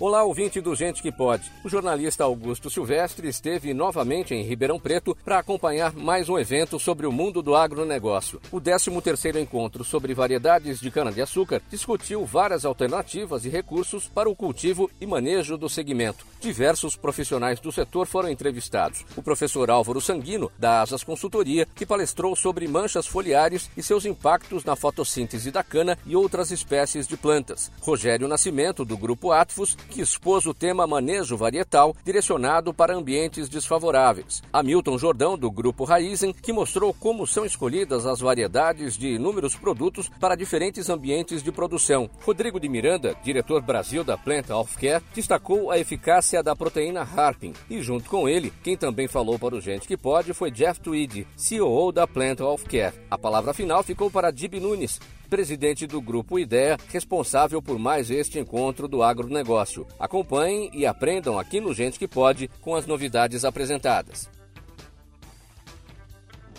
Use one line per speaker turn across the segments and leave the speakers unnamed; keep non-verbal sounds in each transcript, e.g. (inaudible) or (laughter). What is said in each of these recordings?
Olá, ouvinte do Gente que Pode. O jornalista Augusto Silvestre esteve novamente em Ribeirão Preto para acompanhar mais um evento sobre o mundo do agronegócio. O 13º encontro sobre variedades de cana-de-açúcar discutiu várias alternativas e recursos para o cultivo e manejo do segmento. Diversos profissionais do setor foram entrevistados. O professor Álvaro Sanguino, da Asas Consultoria, que palestrou sobre manchas foliares e seus impactos na fotossíntese da cana e outras espécies de plantas. Rogério Nascimento, do Grupo Atfos, que expôs o tema manejo varietal direcionado para ambientes desfavoráveis. Hamilton Jordão, do Grupo Raizen, que mostrou como são escolhidas as variedades de inúmeros produtos para diferentes ambientes de produção. Rodrigo de Miranda, diretor Brasil da Plant Health Care, destacou a eficácia da proteína Harpin. E junto com ele, quem também falou para o Gente que Pode foi Jeff Tweed, CEO da Plant Health Care. A palavra final ficou para Dib Nunes, presidente do Grupo Ideia, responsável por mais este encontro do agronegócio. Acompanhem e aprendam aqui no Gente que Pode com as novidades apresentadas.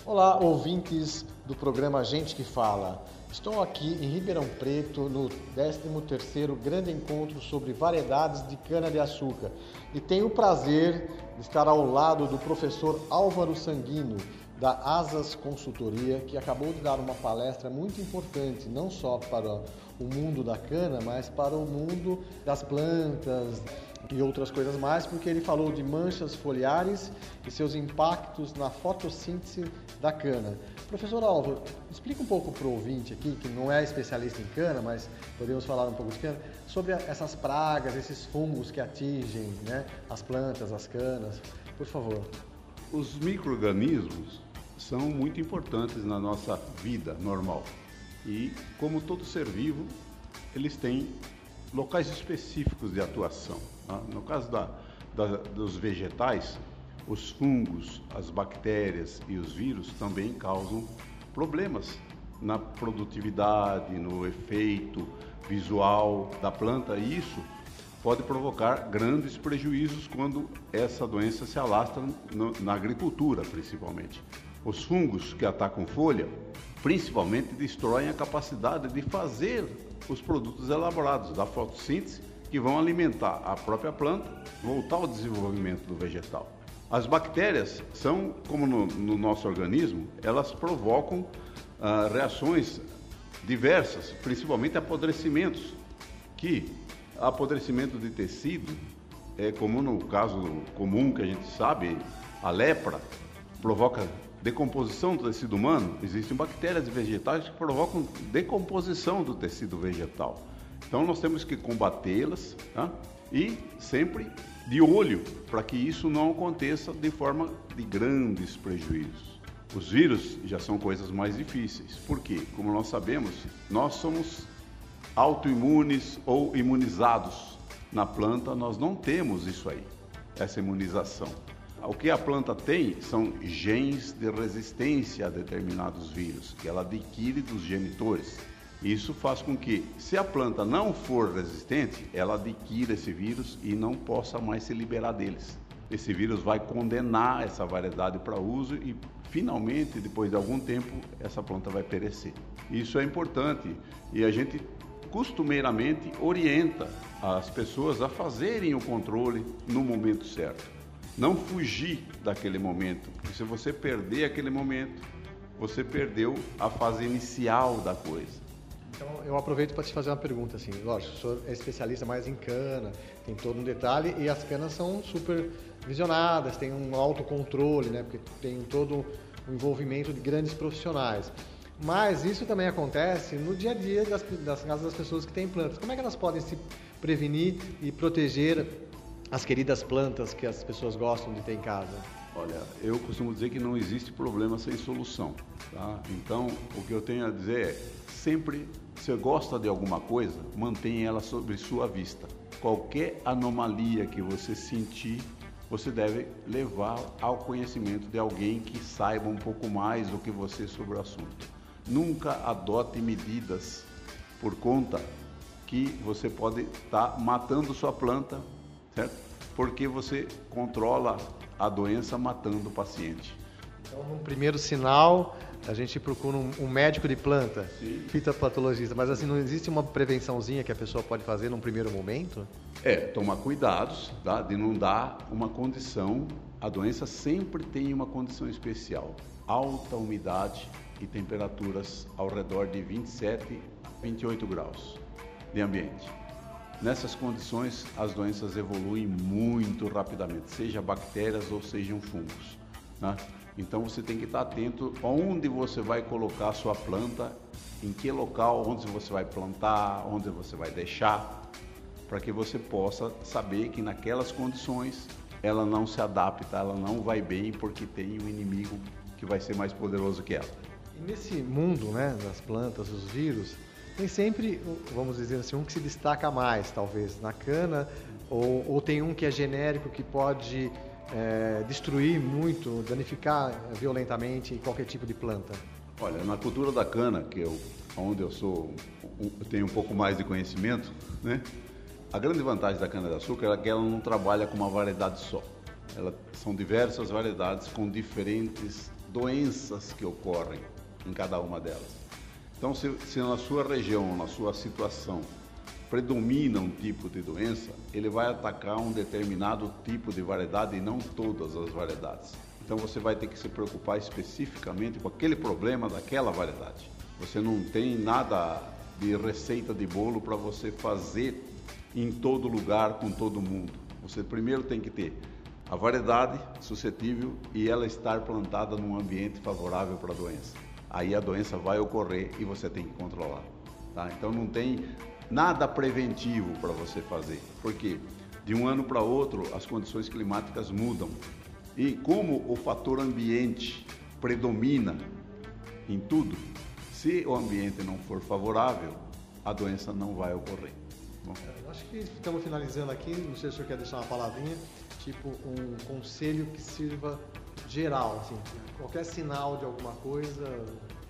Olá, ouvintes do programa Gente que Fala. Estou aqui em Ribeirão Preto no 13º Grande Encontro sobre Variedades de Cana-de-Açúcar e tenho o prazer de estar ao lado do professor Álvaro Sanguino, da Asas Consultoria, que acabou de dar uma palestra muito importante, não só para o mundo da cana, mas para o mundo das plantas e outras coisas mais, porque ele falou de manchas foliares e seus impactos na fotossíntese da cana. Professor Álvaro, explica um pouco para o ouvinte aqui, que não é especialista em cana, mas podemos falar um pouco de cana, sobre essas pragas, esses fungos que atingem né, as plantas, as canas. Por favor.
Os micro-organismos são muito importantes na nossa vida normal. E, como todo ser vivo, eles têm locais específicos de atuação. Tá? No caso da, da, dos vegetais, os fungos, as bactérias e os vírus também causam problemas na produtividade, no efeito visual da planta, e isso pode provocar grandes prejuízos quando essa doença se alastra no, na agricultura, principalmente. Os fungos que atacam folha, principalmente, destroem a capacidade de fazer os produtos elaborados da fotossíntese que vão alimentar a própria planta, voltar ao desenvolvimento do vegetal. As bactérias são, como no, no nosso organismo, elas provocam ah, reações diversas, principalmente apodrecimentos, que apodrecimento de tecido é como no caso comum que a gente sabe, a lepra provoca decomposição do tecido humano, existem bactérias e vegetais que provocam decomposição do tecido vegetal. Então nós temos que combatê-las tá? e sempre de olho para que isso não aconteça de forma de grandes prejuízos. Os vírus já são coisas mais difíceis, porque, como nós sabemos, nós somos autoimunes ou imunizados. Na planta nós não temos isso aí, essa imunização. O que a planta tem são genes de resistência a determinados vírus, que ela adquire dos genitores. Isso faz com que, se a planta não for resistente, ela adquira esse vírus e não possa mais se liberar deles. Esse vírus vai condenar essa variedade para uso e, finalmente, depois de algum tempo, essa planta vai perecer. Isso é importante e a gente costumeiramente orienta as pessoas a fazerem o controle no momento certo não fugir daquele momento, porque se você perder aquele momento, você perdeu a fase inicial da coisa.
Então, eu aproveito para te fazer uma pergunta, assim, lógico, o senhor é especialista mais em cana, tem todo um detalhe, e as canas são super visionadas, tem um autocontrole, né, porque tem todo o envolvimento de grandes profissionais. Mas isso também acontece no dia a dia das, casas das pessoas que têm plantas. Como é que elas podem se prevenir e proteger as queridas plantas que as pessoas gostam de ter em casa?
Olha, eu costumo dizer que não existe problema sem solução. Tá? Então, o que eu tenho a dizer é: sempre você gosta de alguma coisa, mantenha ela sobre sua vista. Qualquer anomalia que você sentir, você deve levar ao conhecimento de alguém que saiba um pouco mais do que você sobre o assunto. Nunca adote medidas por conta que você pode estar tá matando sua planta certo? Porque você controla a doença matando o paciente.
Então, no primeiro sinal, a gente procura um, um médico de planta, Sim. fitopatologista, mas assim, não existe uma prevençãozinha que a pessoa pode fazer num primeiro momento?
É, tomar cuidados tá? de não dar uma condição, a doença sempre tem uma condição especial, alta umidade e temperaturas ao redor de 27 a 28 graus de ambiente. Nessas condições, as doenças evoluem muito rapidamente, seja bactérias ou sejam fungos. Né? Então você tem que estar atento onde você vai colocar a sua planta, em que local, onde você vai plantar, onde você vai deixar, para que você possa saber que naquelas condições ela não se adapta, ela não vai bem porque tem um inimigo que vai ser mais poderoso que ela.
E nesse mundo né, das plantas, os vírus, tem sempre, vamos dizer assim, um que se destaca mais, talvez, na cana, ou, ou tem um que é genérico que pode é, destruir muito, danificar violentamente qualquer tipo de planta?
Olha, na cultura da cana, que eu, onde eu sou, eu tenho um pouco mais de conhecimento, né? A grande vantagem da cana-de-açúcar é que ela não trabalha com uma variedade só. Ela, são diversas variedades com diferentes doenças que ocorrem em cada uma delas. Então, se, se na sua região, na sua situação, predomina um tipo de doença, ele vai atacar um determinado tipo de variedade e não todas as variedades. Então você vai ter que se preocupar especificamente com aquele problema daquela variedade. Você não tem nada de receita de bolo para você fazer em todo lugar com todo mundo. Você primeiro tem que ter a variedade suscetível e ela estar plantada num ambiente favorável para a doença. Aí a doença vai ocorrer e você tem que controlar. Tá? Então não tem nada preventivo para você fazer, porque de um ano para outro as condições climáticas mudam. E como o fator ambiente predomina em tudo, se o ambiente não for favorável, a doença não vai ocorrer.
Bom. Acho que estamos finalizando aqui, não sei se o senhor quer deixar uma palavrinha, tipo um conselho que sirva geral, assim, qualquer sinal de alguma coisa.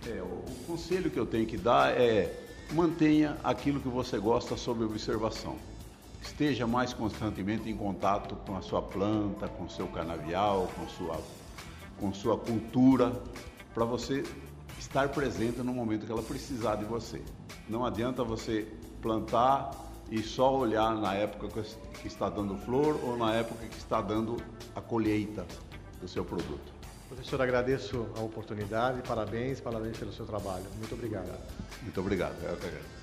É, o, o conselho que eu tenho que dar é mantenha aquilo que você gosta sob observação. Esteja mais constantemente em contato com a sua planta, com seu canavial, com sua, com sua cultura, para você estar presente no momento que ela precisar de você. Não adianta você plantar e só olhar na época que está dando flor ou na época que está dando a colheita do seu produto.
Professor, agradeço a oportunidade, parabéns, parabéns pelo seu trabalho. Muito obrigado.
Muito obrigado, eu que agradeço.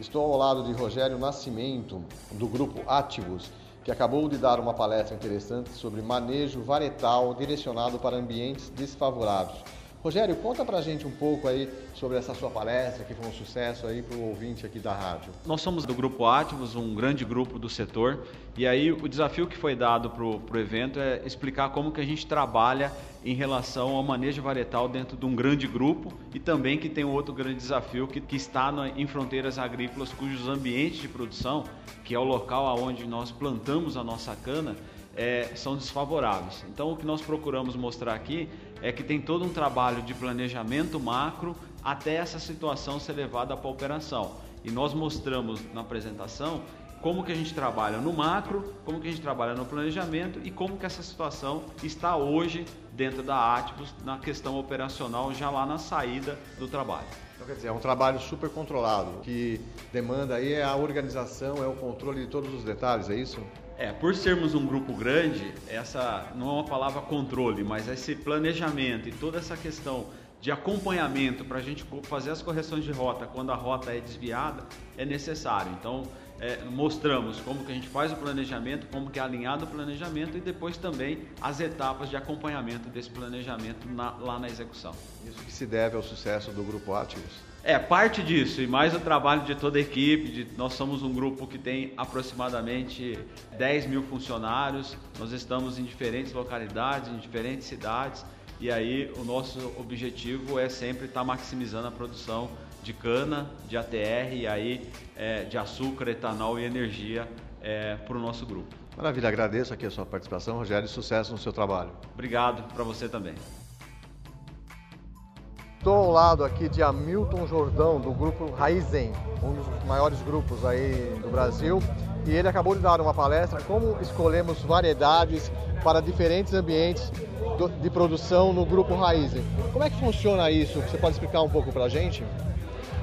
Estou ao lado de Rogério Nascimento, do grupo Ativos, que acabou de dar uma palestra interessante sobre manejo varietal direcionado para ambientes desfavoráveis. Rogério, conta pra gente um pouco aí sobre essa sua palestra, que foi um sucesso aí para o ouvinte aqui da rádio.
Nós somos do Grupo Ativos, um grande grupo do setor, e aí o desafio que foi dado para o evento é explicar como que a gente trabalha em relação ao manejo varietal dentro de um grande grupo e também que tem outro grande desafio que, que está em fronteiras agrícolas cujos ambientes de produção, que é o local onde nós plantamos a nossa cana, é, são desfavoráveis. Então, o que nós procuramos mostrar aqui é que tem todo um trabalho de planejamento macro até essa situação ser levada para operação. E nós mostramos na apresentação como que a gente trabalha no macro, como que a gente trabalha no planejamento e como que essa situação está hoje dentro da Ativos na questão operacional já lá na saída do trabalho.
Então, quer dizer, é um trabalho super controlado, que demanda aí é a organização, é o controle de todos os detalhes, é isso?
É, por sermos um grupo grande, essa não é uma palavra controle, mas esse planejamento e toda essa questão de acompanhamento para a gente fazer as correções de rota quando a rota é desviada é necessário. Então é, mostramos como que a gente faz o planejamento, como que é alinhado o planejamento e depois também as etapas de acompanhamento desse planejamento na, lá na execução.
Isso que se deve ao sucesso do Grupo Ativos?
É, parte disso, e mais o trabalho de toda a equipe. De, nós somos um grupo que tem aproximadamente 10 mil funcionários, nós estamos em diferentes localidades, em diferentes cidades, e aí o nosso objetivo é sempre estar maximizando a produção de cana, de ATR e aí é, de açúcar, etanol e energia é, para o nosso grupo.
Maravilha, agradeço aqui a sua participação, Rogério, e sucesso no seu trabalho.
Obrigado para você também.
Estou ao lado aqui de Hamilton Jordão, do grupo Raizen, um dos maiores grupos aí do Brasil. E ele acabou de dar uma palestra como escolhemos variedades para diferentes ambientes de produção no Grupo Raizen. Como é que funciona isso? Você pode explicar um pouco para a gente?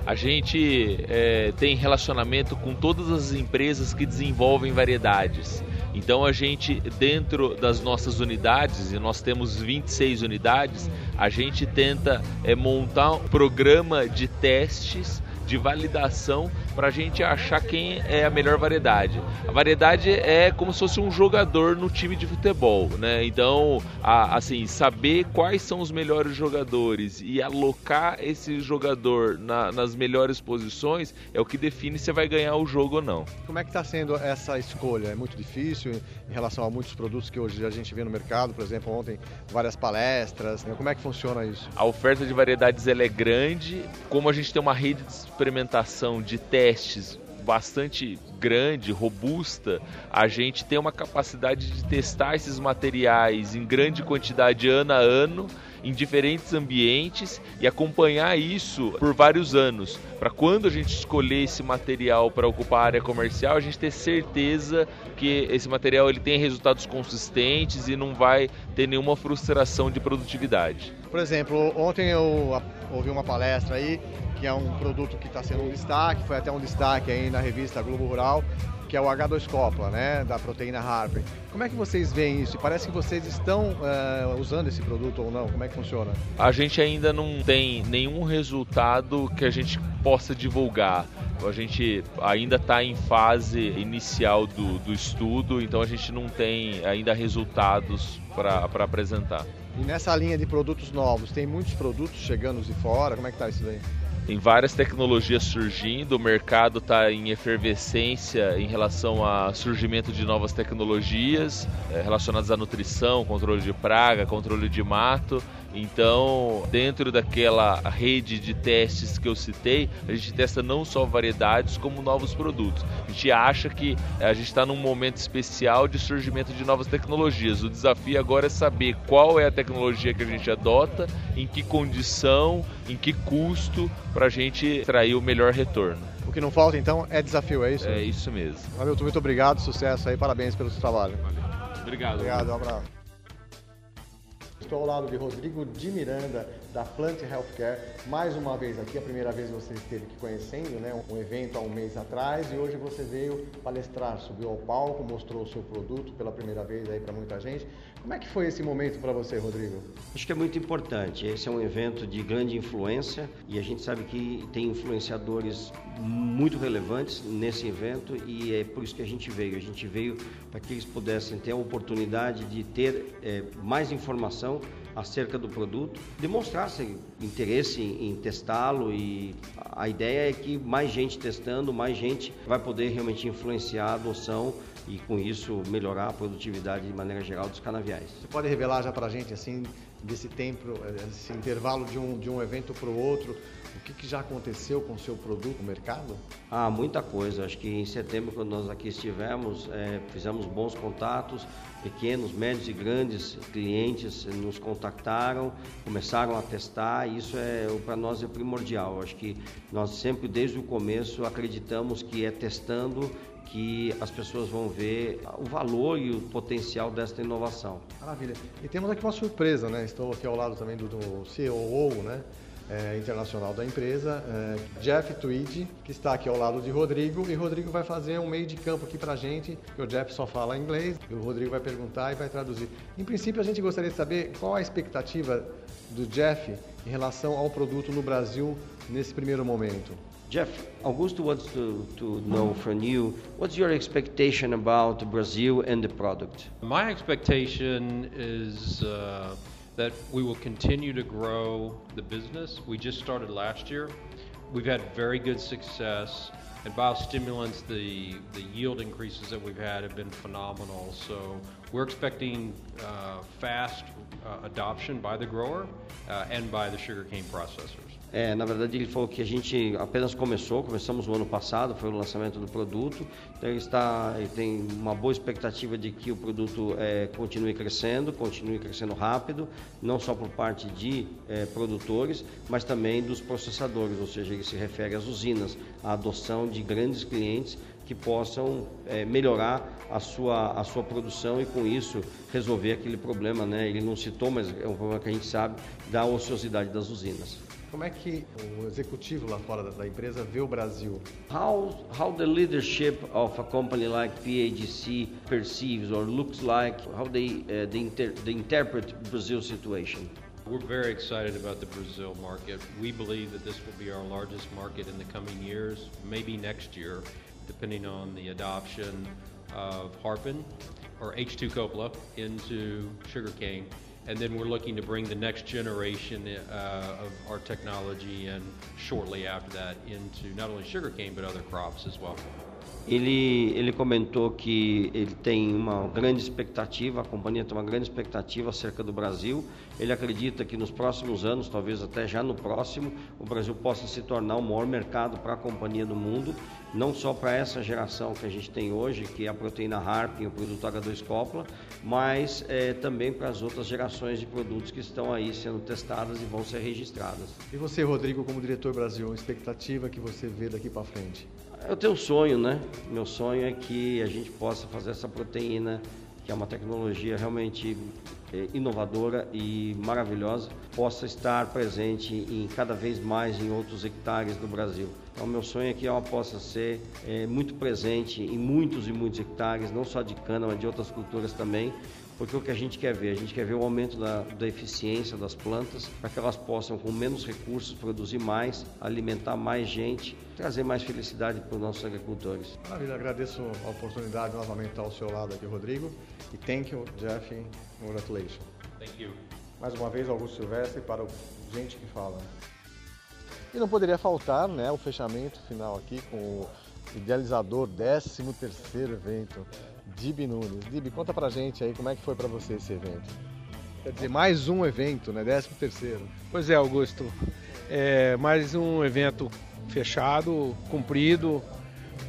A gente é, tem relacionamento com todas as empresas que desenvolvem variedades. Então a gente, dentro das nossas unidades, e nós temos 26 unidades, a gente tenta é, montar um programa de testes de validação para a gente achar quem é a melhor variedade. A variedade é como se fosse um jogador no time de futebol, né? Então, a, assim, saber quais são os melhores jogadores e alocar esse jogador na, nas melhores posições é o que define se vai ganhar o jogo ou não.
Como é que está sendo essa escolha? É muito difícil em relação a muitos produtos que hoje a gente vê no mercado, por exemplo, ontem várias palestras. Né? Como é que funciona isso?
A oferta de variedades é grande, como a gente tem uma rede de experimentação de testes bastante grande, robusta, a gente tem uma capacidade de testar esses materiais em grande quantidade ano a ano em diferentes ambientes e acompanhar isso por vários anos, para quando a gente escolher esse material para ocupar a área comercial, a gente ter certeza que esse material ele tem resultados consistentes e não vai ter nenhuma frustração de produtividade.
Por exemplo, ontem eu ouvi uma palestra aí que é um produto que está sendo um destaque, foi até um destaque aí na revista Globo Rural, que é o H2 Copla, né, da proteína Harper. Como é que vocês veem isso? Parece que vocês estão uh, usando esse produto ou não? Como é que funciona?
A gente ainda não tem nenhum resultado que a gente possa divulgar. A gente ainda está em fase inicial do, do estudo, então a gente não tem ainda resultados para apresentar.
E nessa linha de produtos novos, tem muitos produtos chegando de fora? Como é que está isso daí?
Tem várias tecnologias surgindo, o mercado está em efervescência em relação ao surgimento de novas tecnologias é, relacionadas à nutrição, controle de praga, controle de mato. Então, dentro daquela rede de testes que eu citei, a gente testa não só variedades, como novos produtos. A gente acha que a gente está num momento especial de surgimento de novas tecnologias. O desafio agora é saber qual é a tecnologia que a gente adota, em que condição, em que custo, para a gente extrair o melhor retorno.
O que não falta então é desafio, é isso?
É isso mesmo.
Hamilton, muito obrigado, sucesso aí, parabéns pelo seu trabalho.
Valeu. Obrigado.
Obrigado, um abraço. Estou ao lado de Rodrigo de Miranda, da Plant Healthcare, mais uma vez aqui, a primeira vez você esteve aqui conhecendo, né, um evento há um mês atrás, e hoje você veio palestrar, subiu ao palco, mostrou o seu produto pela primeira vez aí para muita gente. Como é que foi esse momento para você, Rodrigo?
Acho que é muito importante. Esse é um evento de grande influência e a gente sabe que tem influenciadores muito relevantes nesse evento e é por isso que a gente veio. A gente veio para que eles pudessem ter a oportunidade de ter é, mais informação acerca do produto, demonstrassem interesse em, em testá-lo e a ideia é que mais gente testando, mais gente vai poder realmente influenciar a adoção e com isso melhorar a produtividade de maneira geral dos canaviais.
Você pode revelar já para a gente assim desse tempo, esse intervalo de um, de um evento para o outro, o que, que, já aconteceu com o seu produto no mercado?
Ah, muita coisa. Acho que em setembro, quando nós aqui estivemos, é, fizemos bons contatos, pequenos, médios e grandes clientes nos contactaram, começaram a testar. Isso é para nós é primordial. Acho que nós sempre, desde o começo, acreditamos que é testando que as pessoas vão ver o valor e o potencial desta inovação.
Maravilha. E temos aqui uma surpresa, né? Estou aqui ao lado também do, do COO, né? É, internacional da empresa, é, Jeff Tweed, que está aqui ao lado de Rodrigo, e Rodrigo vai fazer um meio de campo aqui para a gente, que o Jeff só fala inglês, e o Rodrigo vai perguntar e vai traduzir. Em princípio, a gente gostaria de saber qual a expectativa do Jeff em relação ao produto no Brasil nesse primeiro momento.
Jeff, Augusto wants to, to know from you what's your expectation about Brazil and the product?
My expectation is uh, that we will continue to grow the business. We just started last year. We've had very good success. And biostimulants, the, the yield increases that we've had have been phenomenal. So we're expecting uh, fast uh, adoption by the grower uh, and by the sugarcane processors.
É, na verdade, ele falou que a gente apenas começou, começamos no ano passado, foi o lançamento do produto. Então, ele, está, ele tem uma boa expectativa de que o produto é, continue crescendo, continue crescendo rápido, não só por parte de é, produtores, mas também dos processadores, ou seja, ele se refere às usinas, à adoção de grandes clientes que possam é, melhorar a sua, a sua produção e com isso resolver aquele problema, né? Ele não citou, mas é um problema que a gente sabe da ociosidade das usinas.
Como é que o executivo lá fora da empresa vê o Brasil?
How how the leadership of a company like PAGC perceives or looks like how they uh, they, inter they interpret Brazil situation?
We're very excited about the Brazil market. We believe that this will be our largest market in the coming years, maybe next year, depending on the adoption of Harpin or H2 Copla into sugarcane. And then we're looking to bring the next generation uh, of our technology and shortly after that into not only sugarcane but other crops as well.
Ele, ele comentou que ele tem uma grande expectativa, a companhia tem uma grande expectativa acerca do Brasil. Ele acredita que nos próximos anos, talvez até já no próximo, o Brasil possa se tornar o maior mercado para a companhia do mundo, não só para essa geração que a gente tem hoje, que é a proteína Harp e o produto H2 Copla, mas é, também para as outras gerações de produtos que estão aí sendo testadas e vão ser registradas.
E você, Rodrigo, como diretor Brasil, expectativa que você vê daqui para frente?
Eu tenho um sonho, né? Meu sonho é que a gente possa fazer essa proteína, que é uma tecnologia realmente é, inovadora e maravilhosa, possa estar presente em cada vez mais em outros hectares do Brasil. Então, meu sonho é que ela possa ser é, muito presente em muitos e muitos hectares, não só de cana, mas de outras culturas também, porque o que a gente quer ver? A gente quer ver o aumento da, da eficiência das plantas para que elas possam, com menos recursos, produzir mais, alimentar mais gente, trazer mais felicidade para os nossos agricultores.
Maravilha, agradeço a oportunidade novamente estar ao seu lado aqui, Rodrigo. E thank you, Jeff. Congratulations.
Thank you.
Mais uma vez, Augusto Silvestre para o Gente que Fala. E não poderia faltar né, o fechamento final aqui com o idealizador 13 terceiro evento Dib Nunes. Dib, conta pra gente aí como é que foi para você esse evento. Quer dizer, mais um evento, né? 13 terceiro.
Pois é, Augusto. É mais um evento fechado, cumprido,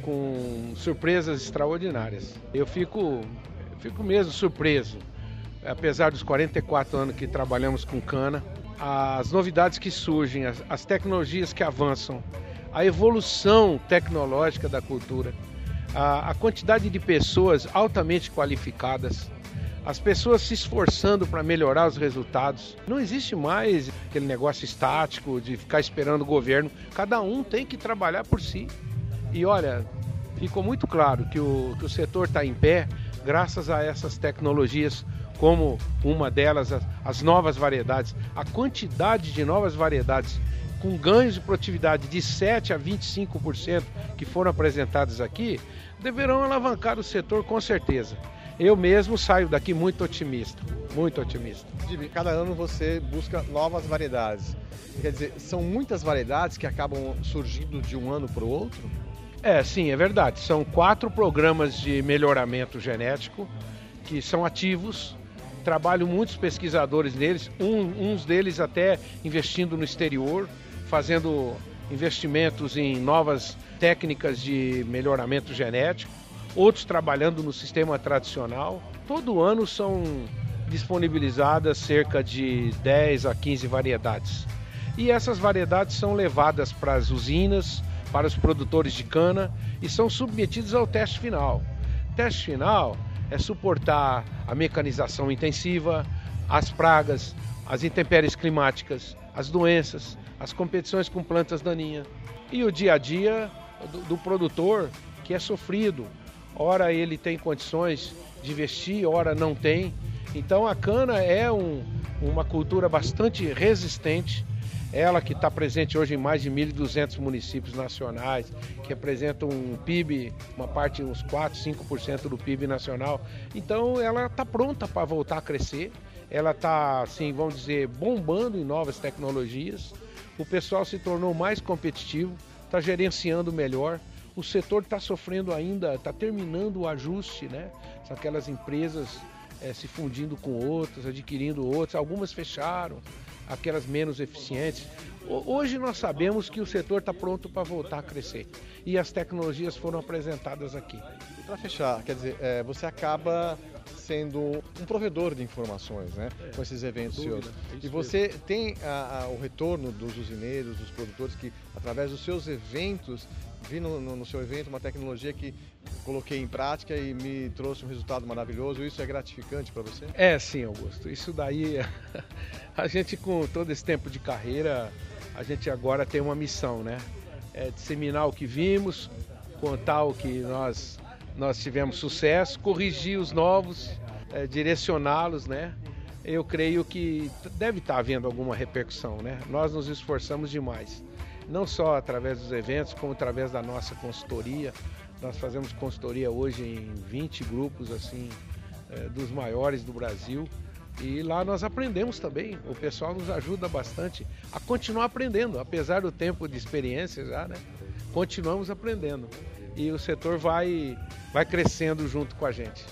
com surpresas extraordinárias. Eu fico, fico mesmo surpreso, apesar dos 44 anos que trabalhamos com cana, as novidades que surgem, as, as tecnologias que avançam, a evolução tecnológica da cultura a, a quantidade de pessoas altamente qualificadas, as pessoas se esforçando para melhorar os resultados. Não existe mais aquele negócio estático de ficar esperando o governo. Cada um tem que trabalhar por si. E olha, ficou muito claro que o, que o setor está em pé graças a essas tecnologias, como uma delas, as, as novas variedades. A quantidade de novas variedades com ganhos de produtividade de 7 a 25% que foram apresentados aqui, deverão alavancar o setor com certeza. Eu mesmo saio daqui muito otimista, muito otimista.
Cada ano você busca novas variedades. Quer dizer, são muitas variedades que acabam surgindo de um ano para o outro?
É, sim, é verdade. São quatro programas de melhoramento genético que são ativos. Trabalham muitos pesquisadores neles, um, uns deles até investindo no exterior, fazendo investimentos em novas técnicas de melhoramento genético, outros trabalhando no sistema tradicional. Todo ano são disponibilizadas cerca de 10 a 15 variedades. E essas variedades são levadas para as usinas, para os produtores de cana e são submetidos ao teste final. O teste final é suportar a mecanização intensiva, as pragas, as intempéries climáticas, as doenças, as competições com plantas daninhas e o dia a dia do, do produtor que é sofrido. Ora ele tem condições de investir, ora não tem. Então a cana é um, uma cultura bastante resistente. Ela que está presente hoje em mais de 1.200 municípios nacionais, que representa um PIB, uma parte, uns 4, 5% do PIB nacional. Então ela está pronta para voltar a crescer. Ela está, assim, vamos dizer, bombando em novas tecnologias o pessoal se tornou mais competitivo, está gerenciando melhor. O setor está sofrendo ainda, está terminando o ajuste, né? Aquelas empresas é, se fundindo com outras, adquirindo outras, algumas fecharam, aquelas menos eficientes. Hoje nós sabemos que o setor está pronto para voltar a crescer e as tecnologias foram apresentadas aqui.
Para fechar, quer dizer, é, você acaba sendo um provedor de informações, né? É, com esses eventos seus. É e você mesmo. tem a, a, o retorno dos usineiros, dos produtores que, através dos seus eventos, vi no, no, no, seu evento uma tecnologia que coloquei em prática e me trouxe um resultado maravilhoso. Isso é gratificante para você?
É, sim, Augusto. Isso daí, (laughs) a gente com todo esse tempo de carreira, a gente agora tem uma missão, né? É disseminar o que vimos, contar o que nós, nós tivemos sucesso, corrigir os novos, é, direcioná-los, né? Eu creio que deve estar havendo alguma repercussão, né? Nós nos esforçamos demais não só através dos eventos, como através da nossa consultoria. Nós fazemos consultoria hoje em 20 grupos assim é, dos maiores do Brasil. E lá nós aprendemos também. O pessoal nos ajuda bastante a continuar aprendendo, apesar do tempo de experiência já, né? Continuamos aprendendo. E o setor vai, vai crescendo junto com a gente.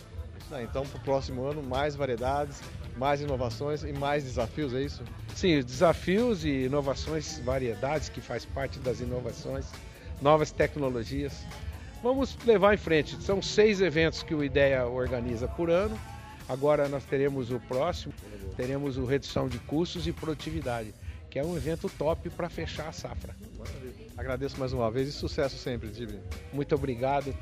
Ah, então, para o próximo ano, mais variedades, mais inovações e mais desafios, é isso?
Sim, desafios e inovações, variedades que faz parte das inovações, novas tecnologias. Vamos levar em frente. São seis eventos que o IDEA organiza por ano. Agora nós teremos o próximo, teremos o redução de custos e produtividade, que é um evento top para fechar a safra.
Agradeço mais uma vez e sucesso sempre, Tibi.
Muito obrigado.